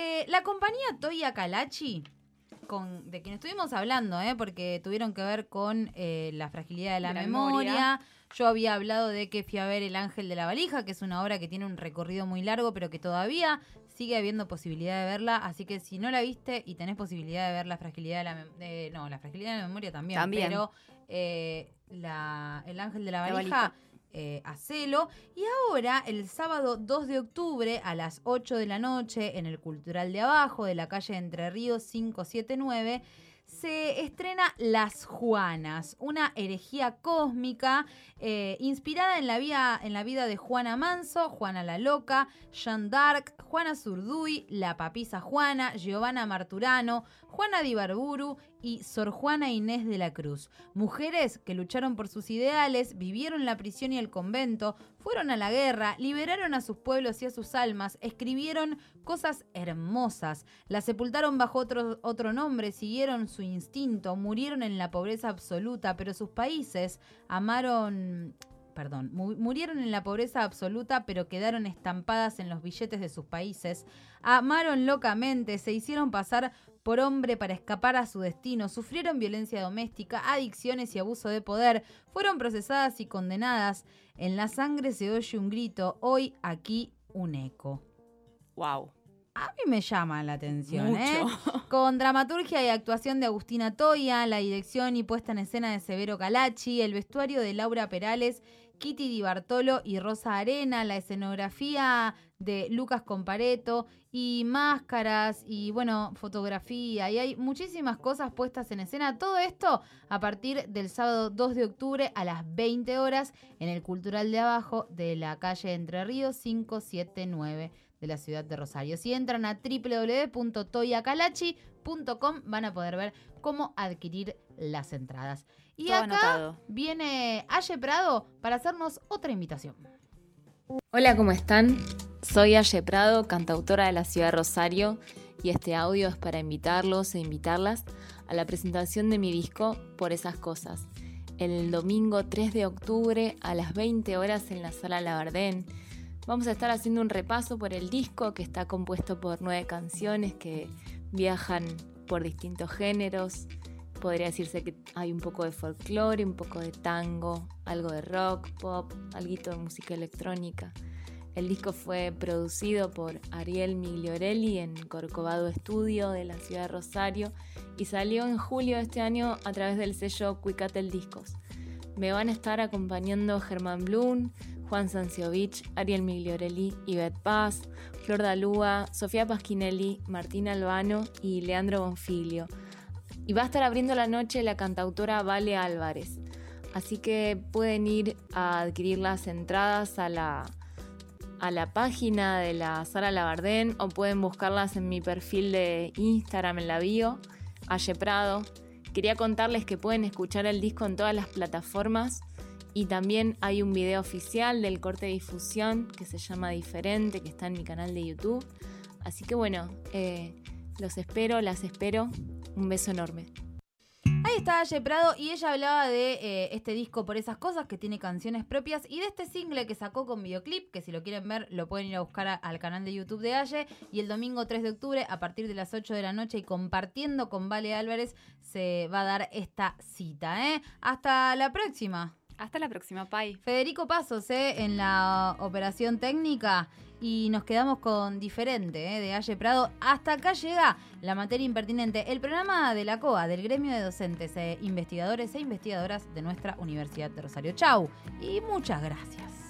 Eh, la compañía Toya Kalachi, con, de quien estuvimos hablando, ¿eh? porque tuvieron que ver con eh, la fragilidad de la, memoria. Yo había hablado de que fui a ver El Ángel de la Valija, que es una obra que tiene un recorrido muy largo, pero que todavía sigue habiendo posibilidad de verla. Así que si no la viste y tenés posibilidad de ver la fragilidad de la memoria, no, la fragilidad de la memoria también, También. pero eh, la, El Ángel de la La Valija. Eh, hacelo. Y ahora, el sábado 2 de octubre a las 8 de la noche en el Cultural de Abajo de la calle Entre Ríos 579, se estrena Las Juanas, una herejía cósmica eh, inspirada en la, vida, en la vida de Juana Manso, Juana la Loca, Jeanne d'Arc, Juana Zurduy, la papisa Juana, Giovanna Marturano, Juana de Ibarburu y Sor Juana Inés de la Cruz. Mujeres que lucharon por sus ideales, vivieron la prisión y el convento, fueron a la guerra, liberaron a sus pueblos y a sus almas, escribieron cosas hermosas, las sepultaron bajo otro, otro nombre, siguieron su instinto, murieron en la pobreza absoluta, pero sus países amaron perdón, mu- murieron en la pobreza absoluta, pero quedaron estampadas en los billetes de sus países. Amaron locamente, se hicieron pasar por hombre para escapar a su destino, sufrieron violencia doméstica, adicciones y abuso de poder, fueron procesadas y condenadas. En la sangre se oye un grito, hoy aquí un eco. Wow. A mí me llama la atención, ¿eh? Con dramaturgia y actuación de Agustina Toya, la dirección y puesta en escena de Severo Calachi, el vestuario de Laura Perales, Kitty Di Bartolo y Rosa Arena, la escenografía de Lucas Compareto y máscaras y bueno, fotografía y hay muchísimas cosas puestas en escena. Todo esto a partir del sábado 2 de octubre a las 20 horas en el Cultural de Abajo de la calle Entre Ríos 579 de la ciudad de Rosario. Si entran a www.toyacalachi.com van a poder ver cómo adquirir las entradas. Y Todo acá anotado. viene Aye Prado para hacernos otra invitación. Hola, ¿cómo están? Soy Aye Prado, cantautora de la ciudad de Rosario, y este audio es para invitarlos e invitarlas a la presentación de mi disco Por esas cosas, el domingo 3 de octubre a las 20 horas en la sala Labardén. Vamos a estar haciendo un repaso por el disco que está compuesto por nueve canciones que viajan por distintos géneros. Podría decirse que hay un poco de folclore, un poco de tango, algo de rock, pop, algo de música electrónica. El disco fue producido por Ariel Migliorelli en Corcovado Estudio de la ciudad de Rosario y salió en julio de este año a través del sello Cuicatel Discos. Me van a estar acompañando Germán Blum, Juan Sanciovich, Ariel Migliorelli, Ivette Paz, Flor Dalúa, Sofía Pasquinelli, Martín Albano y Leandro Bonfiglio. Y va a estar abriendo la noche la cantautora Vale Álvarez. Así que pueden ir a adquirir las entradas a la, a la página de la Sala Labardén o pueden buscarlas en mi perfil de Instagram en la bio, Aye Prado. Quería contarles que pueden escuchar el disco en todas las plataformas y también hay un video oficial del corte de difusión que se llama Diferente, que está en mi canal de YouTube. Así que bueno, eh, los espero, las espero. Un beso enorme. Ahí está Aye Prado y ella hablaba de eh, este disco por esas cosas que tiene canciones propias y de este single que sacó con videoclip, que si lo quieren ver lo pueden ir a buscar a- al canal de YouTube de Aye y el domingo 3 de octubre a partir de las 8 de la noche y compartiendo con Vale Álvarez se va a dar esta cita. ¿eh? Hasta la próxima. Hasta la próxima, Pai. Federico Pasos ¿eh? en la operación técnica y nos quedamos con diferente ¿eh? de Aye Prado. Hasta acá llega la materia impertinente, el programa de la COA, del gremio de docentes, e investigadores e investigadoras de nuestra Universidad de Rosario. Chau y muchas gracias.